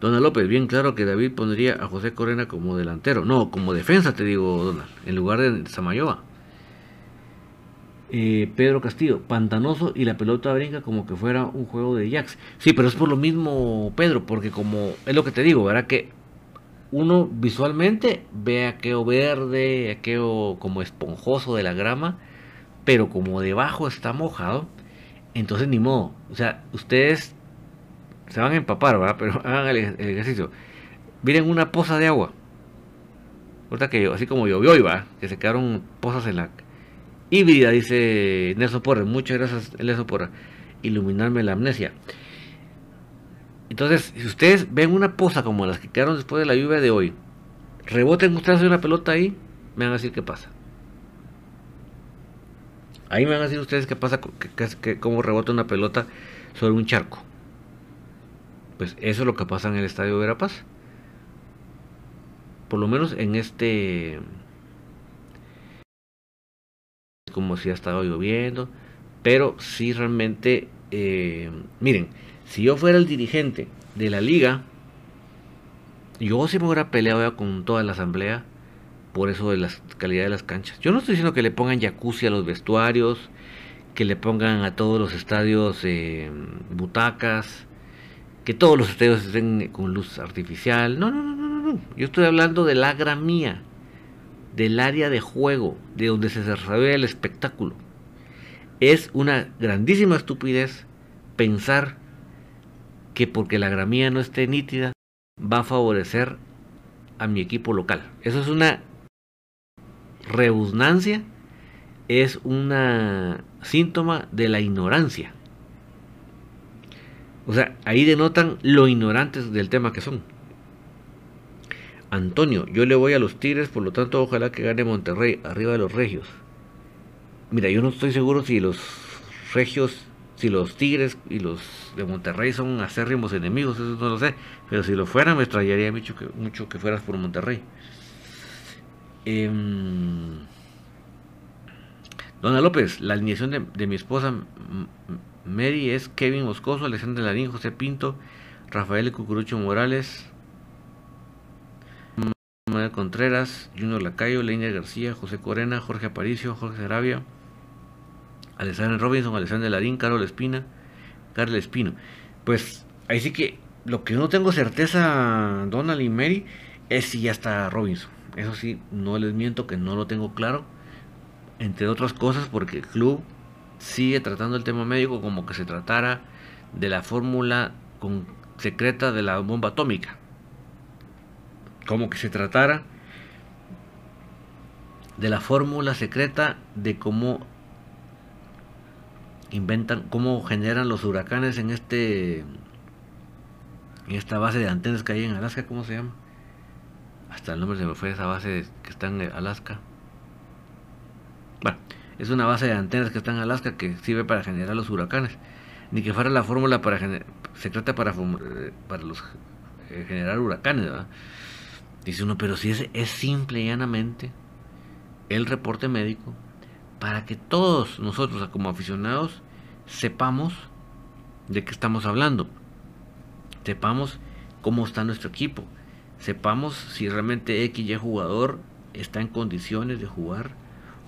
Dona López, bien claro que David pondría a José Corena como delantero. No, como defensa, te digo, Dona, en lugar de Samayoa. Eh, Pedro Castillo, pantanoso y la pelota brinca como que fuera un juego de Jacks. Sí, pero es por lo mismo, Pedro, porque como es lo que te digo, ¿verdad? Que uno visualmente ve aquello verde, aquello como esponjoso de la grama, pero como debajo está mojado, entonces ni modo. O sea, ustedes se van a empapar, ¿verdad? Pero hagan el, ejercicio. Miren una poza de agua. Ahorita que así como llovió y va, que se quedaron pozas en la híbrida, dice Nelson Porra. Muchas gracias, Nelson por iluminarme la amnesia. Entonces, si ustedes ven una poza como las que quedaron después de la lluvia de hoy, reboten ustedes una pelota ahí, me van a decir qué pasa. Ahí me van a decir ustedes qué pasa, cómo rebota una pelota sobre un charco. Pues eso es lo que pasa en el estadio de Verapaz. Por lo menos en este. Como si ha estado lloviendo. Pero si realmente. Eh, miren, si yo fuera el dirigente de la liga. Yo sí me hubiera peleado con toda la asamblea. Por eso de la calidad de las canchas. Yo no estoy diciendo que le pongan jacuzzi a los vestuarios. Que le pongan a todos los estadios eh, butacas que todos los estadios estén con luz artificial. No, no, no, no, no. Yo estoy hablando de la gramía, del área de juego, de donde se desarrolla el espectáculo. Es una grandísima estupidez pensar que porque la gramía no esté nítida va a favorecer a mi equipo local. Eso es una rebusnancia, es una síntoma de la ignorancia. O sea, ahí denotan lo ignorantes del tema que son. Antonio, yo le voy a los Tigres, por lo tanto ojalá que gane Monterrey, arriba de los Regios. Mira, yo no estoy seguro si los Regios, si los Tigres y los de Monterrey son acérrimos enemigos, eso no lo sé. Pero si lo fueran, me extrañaría mucho que, mucho que fueras por Monterrey. Em, Dona López, la alineación de, de mi esposa Mary es Kevin Moscoso, Alexander Larín, José Pinto, Rafael Cucurucho Morales, Manuel Contreras, Junior Lacayo, Leiner García, José Corena, Jorge Aparicio, Jorge Arabia, Alexander Robinson, Alexander Larín, Carol Espina, Carl Espino. Pues ahí sí que lo que no tengo certeza, Donald y Mary, es si ya está Robinson. Eso sí, no les miento que no lo tengo claro. Entre otras cosas porque el club sigue tratando el tema médico como que se tratara de la fórmula secreta de la bomba atómica. Como que se tratara de la fórmula secreta de cómo inventan, cómo generan los huracanes en este en esta base de antenas que hay en Alaska, ¿cómo se llama? Hasta el nombre se me fue esa base que está en Alaska. Bueno, es una base de antenas que está en Alaska que sirve para generar los huracanes. Ni que fuera la fórmula para secreta para, para los, eh, generar huracanes. Dice uno, pero si es, es simple y llanamente el reporte médico para que todos nosotros como aficionados sepamos de qué estamos hablando. Sepamos cómo está nuestro equipo. Sepamos si realmente X y jugador está en condiciones de jugar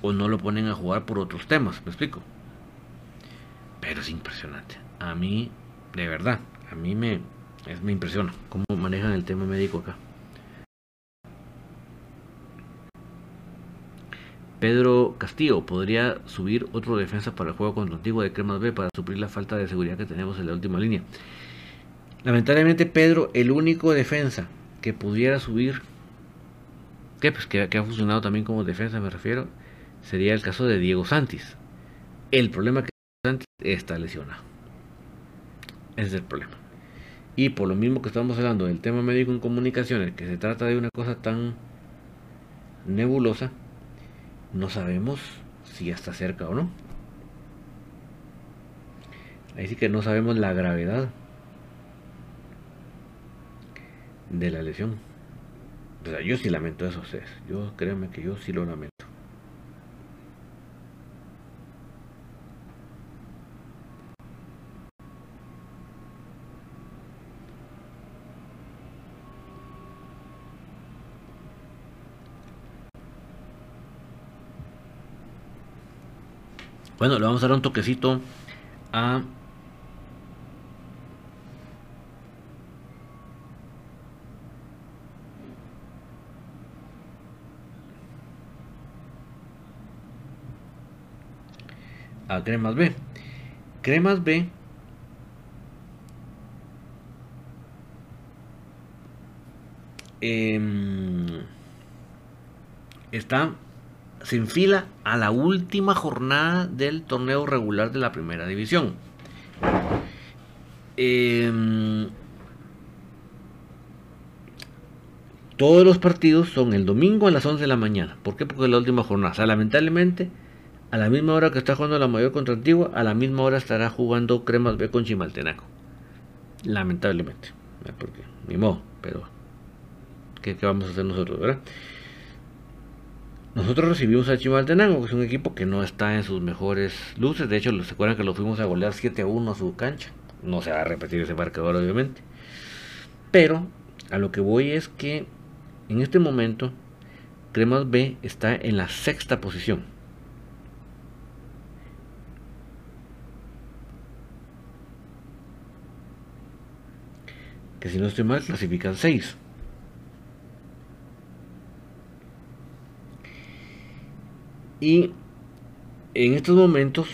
o no lo ponen a jugar por otros temas, ¿me explico? Pero es impresionante. A mí, de verdad, a mí me, me impresiona cómo manejan el tema médico acá. Pedro Castillo podría subir otro defensa para el juego contra Antigua de Cremas B para suplir la falta de seguridad que tenemos en la última línea. Lamentablemente Pedro, el único defensa que pudiera subir, que, pues, que, ha funcionado también como defensa me refiero, sería el caso de Diego Santis. El problema es que Santis está lesionado. Ese es el problema. Y por lo mismo que estamos hablando del tema médico en comunicaciones, que se trata de una cosa tan nebulosa, no sabemos si está cerca o no. Ahí sí que no sabemos la gravedad de la lesión. O sea, yo sí lamento eso, ustedes. Yo créanme que yo sí lo lamento. Bueno, le vamos a dar un toquecito a cremas B. Cremas B eh, está se enfila a la última jornada del torneo regular de la primera división. Eh, todos los partidos son el domingo a las 11 de la mañana. ¿Por qué? Porque es la última jornada. O sea, lamentablemente, a la misma hora que está jugando la mayor contra Antigua, a la misma hora estará jugando Cremas B con Chimaltenaco. Lamentablemente. Porque, ni modo, pero ¿qué, ¿qué, vamos a hacer nosotros, verdad? Nosotros recibimos a Chimaltenango, que es un equipo que no está en sus mejores luces. De hecho, se acuerdan que lo fuimos a golear 7 a 1 a su cancha. No se va a repetir ese marcador, obviamente. Pero a lo que voy es que en este momento Cremas B está en la sexta posición. Que si no estoy mal, clasifican 6. Y en estos momentos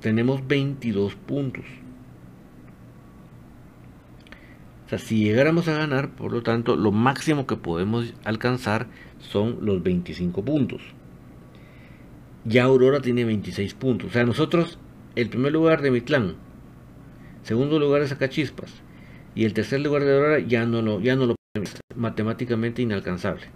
tenemos 22 puntos. O sea, si llegáramos a ganar, por lo tanto, lo máximo que podemos alcanzar son los 25 puntos. Ya Aurora tiene 26 puntos. O sea, nosotros, el primer lugar de Mitlán, segundo lugar es Acachispas, y el tercer lugar de Aurora ya no lo, ya no lo matemáticamente inalcanzable.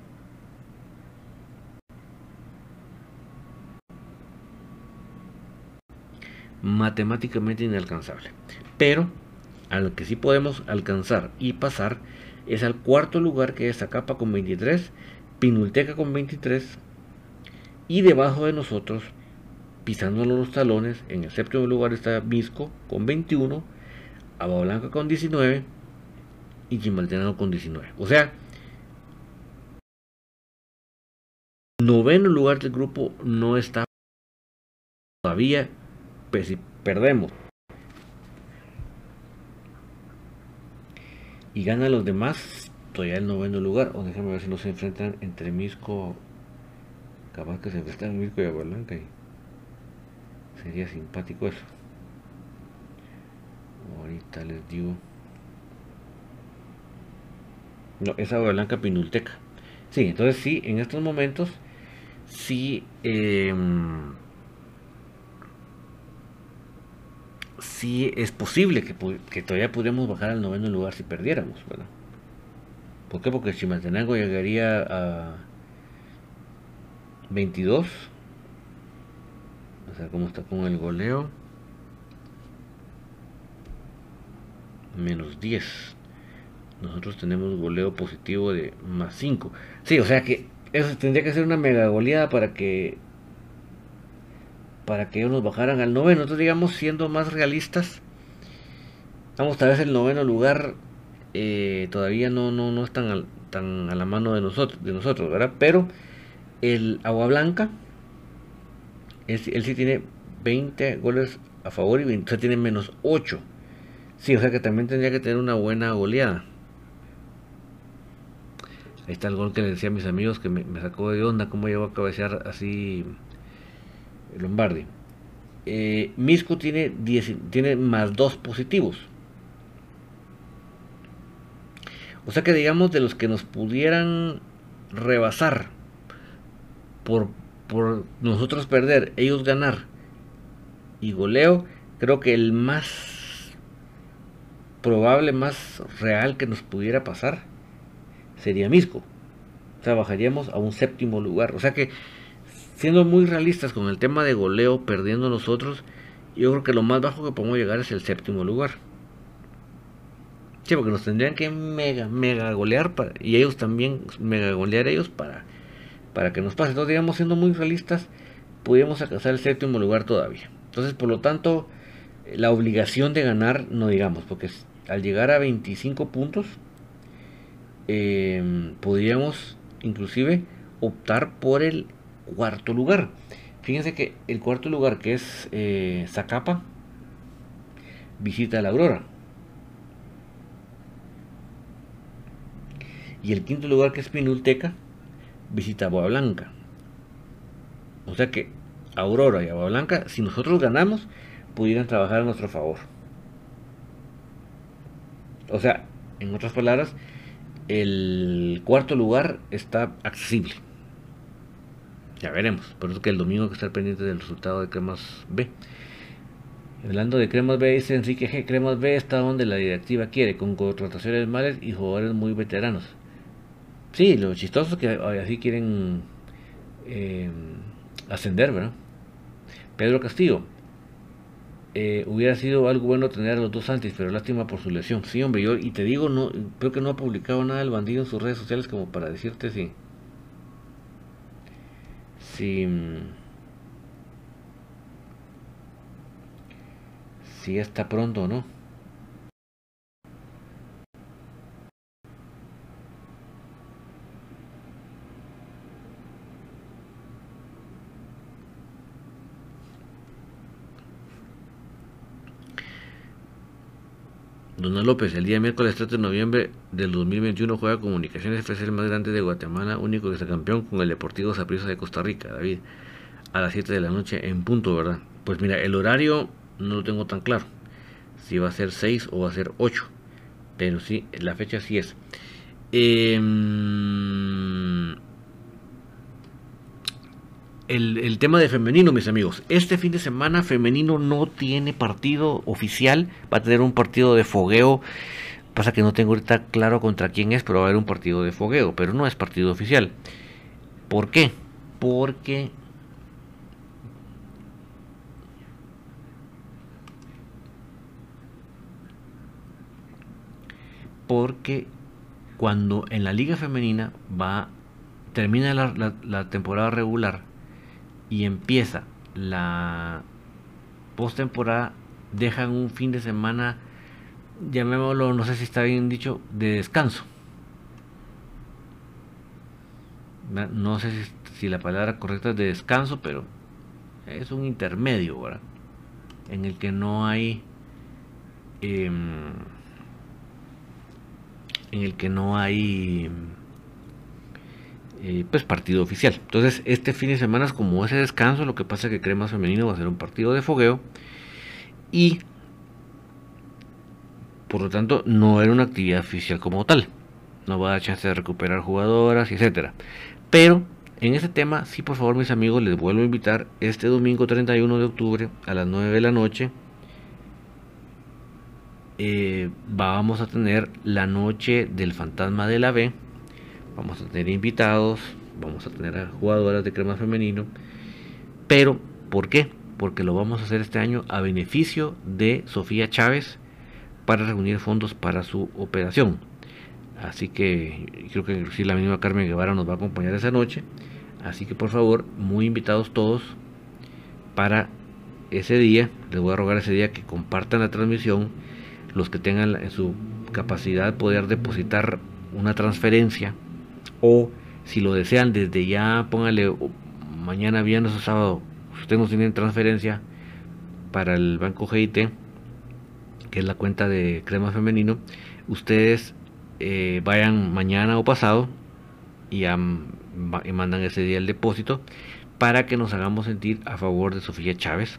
Matemáticamente inalcanzable. Pero al que sí podemos alcanzar y pasar es al cuarto lugar que es Acapa con 23, Pinulteca con 23 y debajo de nosotros, pisando los talones, en el séptimo lugar está Misco con 21, Agua Blanca con 19 y Chimaltenano con 19. O sea, noveno lugar del grupo no está todavía pues si perdemos y ganan los demás, todavía el noveno lugar. O déjame ver si no se enfrentan entre Misco, capaz que se enfrentan Misco y Agua Blanca. Y sería simpático eso. Ahorita les digo. No, es Agua Blanca Pinulteca. Sí, entonces sí, en estos momentos sí. Eh, sí es posible que, todavía podríamos bajar al noveno lugar si perdiéramos, ¿verdad? ¿Por qué? Porque Chimaltenango llegaría a 22. O sea, cómo está con el goleo. Menos 10. Nosotros tenemos goleo positivo de más 5. Sí, o sea que eso tendría que ser una mega goleada para que para que ellos nos bajaran al noveno. Entonces, digamos, siendo más realistas, vamos, tal vez el noveno lugar eh, todavía no, no, no es tan, tan a la mano de nosotros, de nosotros, ¿verdad? Pero el Agua Blanca, él, él sí tiene 20 goles a favor y 20, o sea, tiene menos 8. Sí, o sea que también tendría que tener una buena goleada. Ahí está el gol que le decía a mis amigos que me, me sacó de onda, cómo llegó a cabecear así Lombardi. Eh, Misco tiene, tiene más dos positivos. O sea que digamos de los que nos pudieran rebasar por, por nosotros perder, ellos ganar y goleo, creo que el más probable, más real que nos pudiera pasar sería Misco. O sea, bajaríamos a un séptimo lugar. O sea que, siendo muy realistas con el tema de goleo, perdiendo nosotros, yo creo que lo más bajo que podemos llegar es el séptimo lugar. Sí, porque nos tendrían que mega, mega golear para, y ellos también mega golear ellos para, para que nos pase. Entonces, digamos, siendo muy realistas, pudiéramos alcanzar el séptimo lugar todavía. Entonces, por lo tanto, la obligación de ganar, no digamos, porque al llegar a 25 puntos, eh, podríamos inclusive optar por el cuarto lugar. Fíjense que el cuarto lugar, que es eh, Zacapa, visita la Aurora. Y el quinto lugar, que es Pinulteca, visita Boa Blanca. O sea que Aurora y Agua Blanca, si nosotros ganamos, pudieran trabajar a nuestro favor. O sea, en otras palabras, el cuarto lugar está accesible. Ya veremos. Por eso que el domingo hay que estar pendiente del resultado de Cremas B. Hablando de Cremas B, dice Enrique G. Cremas B está donde la directiva quiere, con contrataciones malas y jugadores muy veteranos. Sí, lo chistoso que así quieren eh, ascender, ¿verdad? Pedro Castillo. Eh, hubiera sido algo bueno tener a los dos antes, pero lástima por su lesión. Sí, hombre, yo y te digo, no, creo que no ha publicado nada el bandido en sus redes sociales como para decirte si. Si. Si está pronto o no. Donald López, el día miércoles 3 de noviembre del 2021 juega Comunicaciones FC el más grande de Guatemala, único campeón con el Deportivo Saprissa de Costa Rica, David, a las 7 de la noche en punto, ¿verdad? Pues mira, el horario no lo tengo tan claro, si va a ser 6 o va a ser 8, pero sí, la fecha sí es. Eh, el, tema de femenino, mis amigos. Este fin de semana femenino no tiene partido oficial, va a tener un partido de fogueo. Pasa que no tengo ahorita claro contra quién es, pero va a haber un partido de fogueo, pero no es partido oficial. ¿Por qué? Porque porque cuando en la liga femenina va termina la temporada regular y empieza la postemporada, dejan un fin de semana, llamémoslo, no sé si está bien dicho, de descanso. No sé si, la palabra correcta es de descanso, pero es un intermedio, ¿verdad? En el que no hay... Em, en el que no hay eh, pues partido oficial. Entonces este fin de semana es como ese descanso, lo que pasa es que Cremas Femenino va a ser un partido de fogueo y por lo tanto no era una actividad oficial como tal. No va a dar chance de recuperar jugadoras, etcétera. Pero en este tema, sí por favor mis amigos, les vuelvo a invitar este domingo 31 de octubre a las 9 de la noche. Eh, vamos a tener la noche del fantasma de la B vamos a tener invitados, vamos a tener a jugadoras de crema femenino, pero ¿por qué? Porque lo vamos a hacer este año a beneficio de Sofía Chávez para reunir fondos para su operación. Así que creo que si la misma Carmen Guevara nos va a acompañar esa noche. Así que por favor, muy invitados todos para ese día. Les voy a rogar ese día que compartan la transmisión. Los que tengan en su capacidad poder depositar una transferencia o si lo desean desde ya, póngale mañana, viernes o sábado, ustedes no tienen transferencia para el banco GIT, que es la cuenta de crema femenino, ustedes eh, vayan mañana o pasado y, mandan ese día el depósito. para que nos hagamos sentir a favor de Sofía Chávez.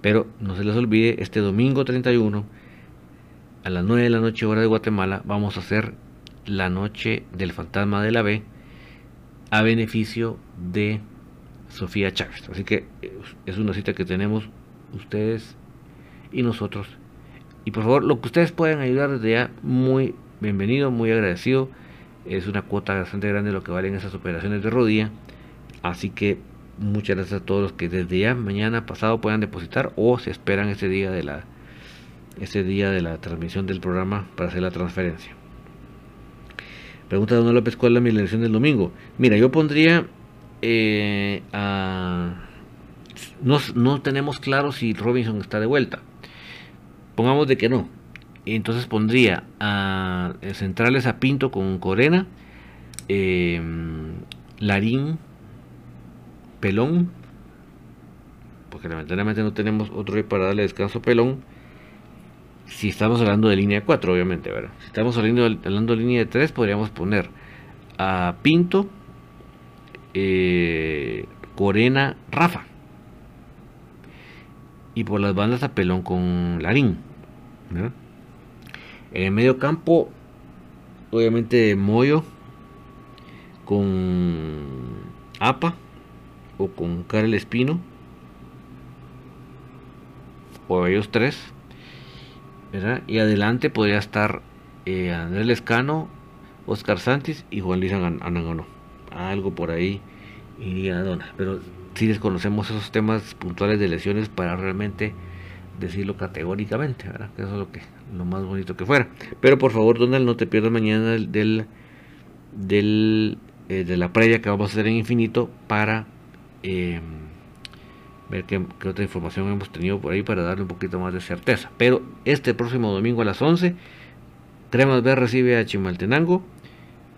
Pero no se les olvide, este domingo 31, a las 9 de la noche hora de Guatemala, vamos a hacer la noche del fantasma de la B a beneficio de Sofía Chávez. Así que eh, es una cita que tenemos ustedes y nosotros. Y por favor, lo que ustedes pueden ayudar desde ya, muy bienvenido, muy agradecido. Es una cuota bastante grande lo que valen esas operaciones de rodilla. Así que muchas gracias a todos los que desde ya mañana pasado puedan depositar o se esperan ese día de la ese día de la transmisión del programa para hacer la transferencia. Pregunta Don López, ¿cuál es la elección del domingo? Mira, yo pondría eh, no, no, tenemos claro si Robinson está de vuelta. Pongamos de que no. Entonces pondría a eh, centrales a Pinto con Corena, eh, Larín, Pelón, porque lamentablemente no tenemos otro para darle descanso a Pelón. Si estamos hablando de línea 4, obviamente, ¿verdad? Si estamos hablando, hablando de línea 3, podríamos poner a Pinto, eh, Corena, Rafa. Y por las bandas a pelón con Larín. En el medio campo, obviamente Moyo con APA o con Karel Espino. O ellos tres. Y adelante podría estar eh, Andrés Lescano, Oscar Santis y Juan Luis Anangonó algo por ahí iría Dona. Pero si desconocemos esos temas puntuales de lesiones para realmente decirlo categóricamente, eso es lo que lo más bonito que fuera. Pero por favor, Donald, no te pierdas mañana del, del, eh, de la previa que vamos a hacer en Infinito para em, ver qué, otra información hemos tenido por ahí para darle un poquito más de certeza. Pero este próximo domingo a las 11, Cremas B recibe a Chimaltenango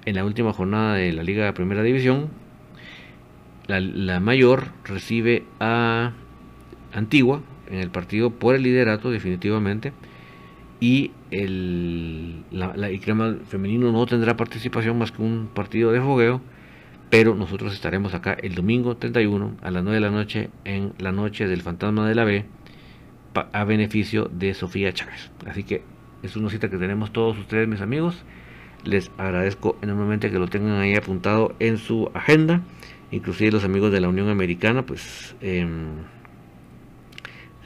en la última jornada de la Liga de Primera División, la, mayor recibe a Antigua en el partido por el liderato definitivamente. Y el la, crema femenino no tendrá participación más que un partido de fogueo pero nosotros estaremos acá el domingo 31 a las 9 de la noche en la noche del fantasma de la B a beneficio de Sofía Chávez así que es una cita que tenemos todos ustedes mis amigos les agradezco enormemente que lo tengan ahí apuntado en su agenda. Inclusive los amigos de la Unión Americana, pues si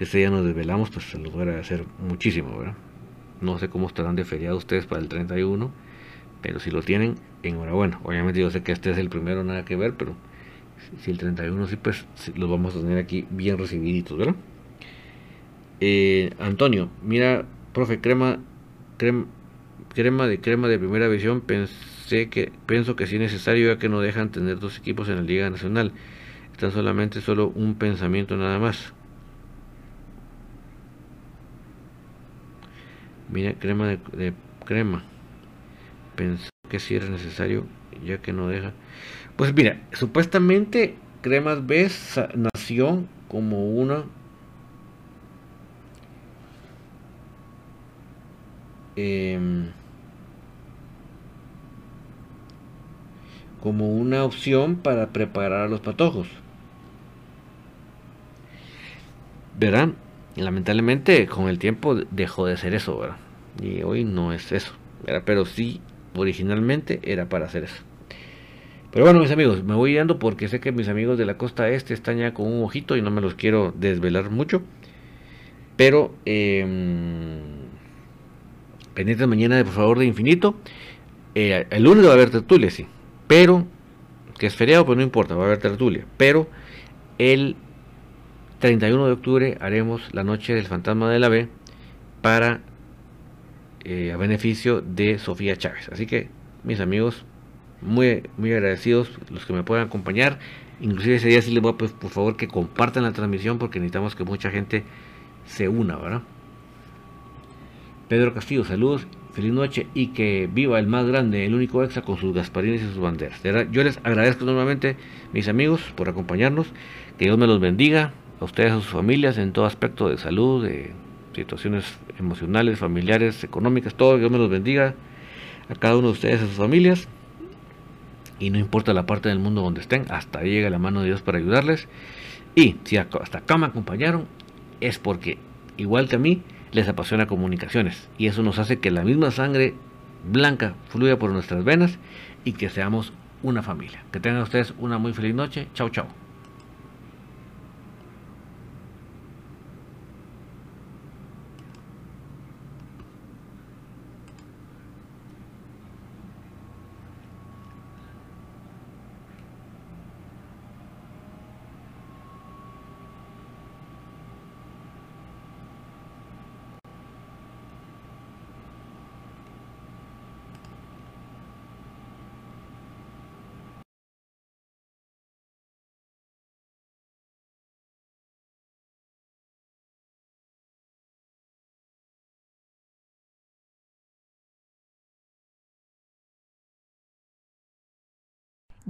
este día nos desvelamos, pues se los voy a agradecer muchísimo, ¿verdad? No sé cómo estarán de feriado ustedes para el 31, pero si lo tienen, enhorabuena. Obviamente yo sé que este es el primero, nada que ver, pero si el 31 sí, pues los vamos a tener aquí bien recibiditos, ¿verdad? Eh, Antonio, mira, profe, crema, crema crema de crema de primera visión pensé que pienso que sí es necesario ya que no dejan tener dos equipos en la Liga Nacional. Está solamente solo un pensamiento nada más. Mira, crema de, crema. Pensé que sí era necesario ya que no deja. Pues mira, supuestamente Cremas B nació como una eh, como una opción para preparar a los patojos. ¿Verdad? Lamentablemente con el tiempo dejó de ser eso, ¿verdad? Y hoy no es eso, ¿verdad? Pero sí, originalmente era para hacer eso. Pero bueno, mis amigos, me voy yendo porque sé que mis amigos de la costa este están ya con un ojito y no me los quiero desvelar mucho. Pero, eh, pendientes mañana, por favor, de infinito. Eh, el lunes va a haber tertulia, sí. Pero, que es feriado, pues no importa, va a haber tertulia. Pero el 31 de octubre haremos la noche del fantasma de la B para eh, a beneficio de Sofía Chávez. Así que, mis amigos, muy, muy agradecidos los que me puedan acompañar. Inclusive ese día sí les voy a pues, por favor que compartan la transmisión porque necesitamos que mucha gente se una, ¿verdad? Pedro Castillo, saludos feliz noche y que viva el más grande, el único exa con sus gasparines y sus banderas. Yo les agradezco nuevamente, mis amigos, por acompañarnos. Que Dios me los bendiga, a ustedes, a sus familias, en todo aspecto de salud, de situaciones emocionales, familiares, económicas, todo. Dios me los bendiga a cada uno de ustedes, a sus familias. y no importa la parte del mundo donde estén, hasta ahí llega la mano de Dios para ayudarles. Y si hasta acá me acompañaron, es porque, igual que a mí, les apasiona comunicaciones. Y eso nos hace que la misma sangre blanca fluya por nuestras venas y que seamos una familia. Que tengan ustedes una muy feliz noche. Chao, chao.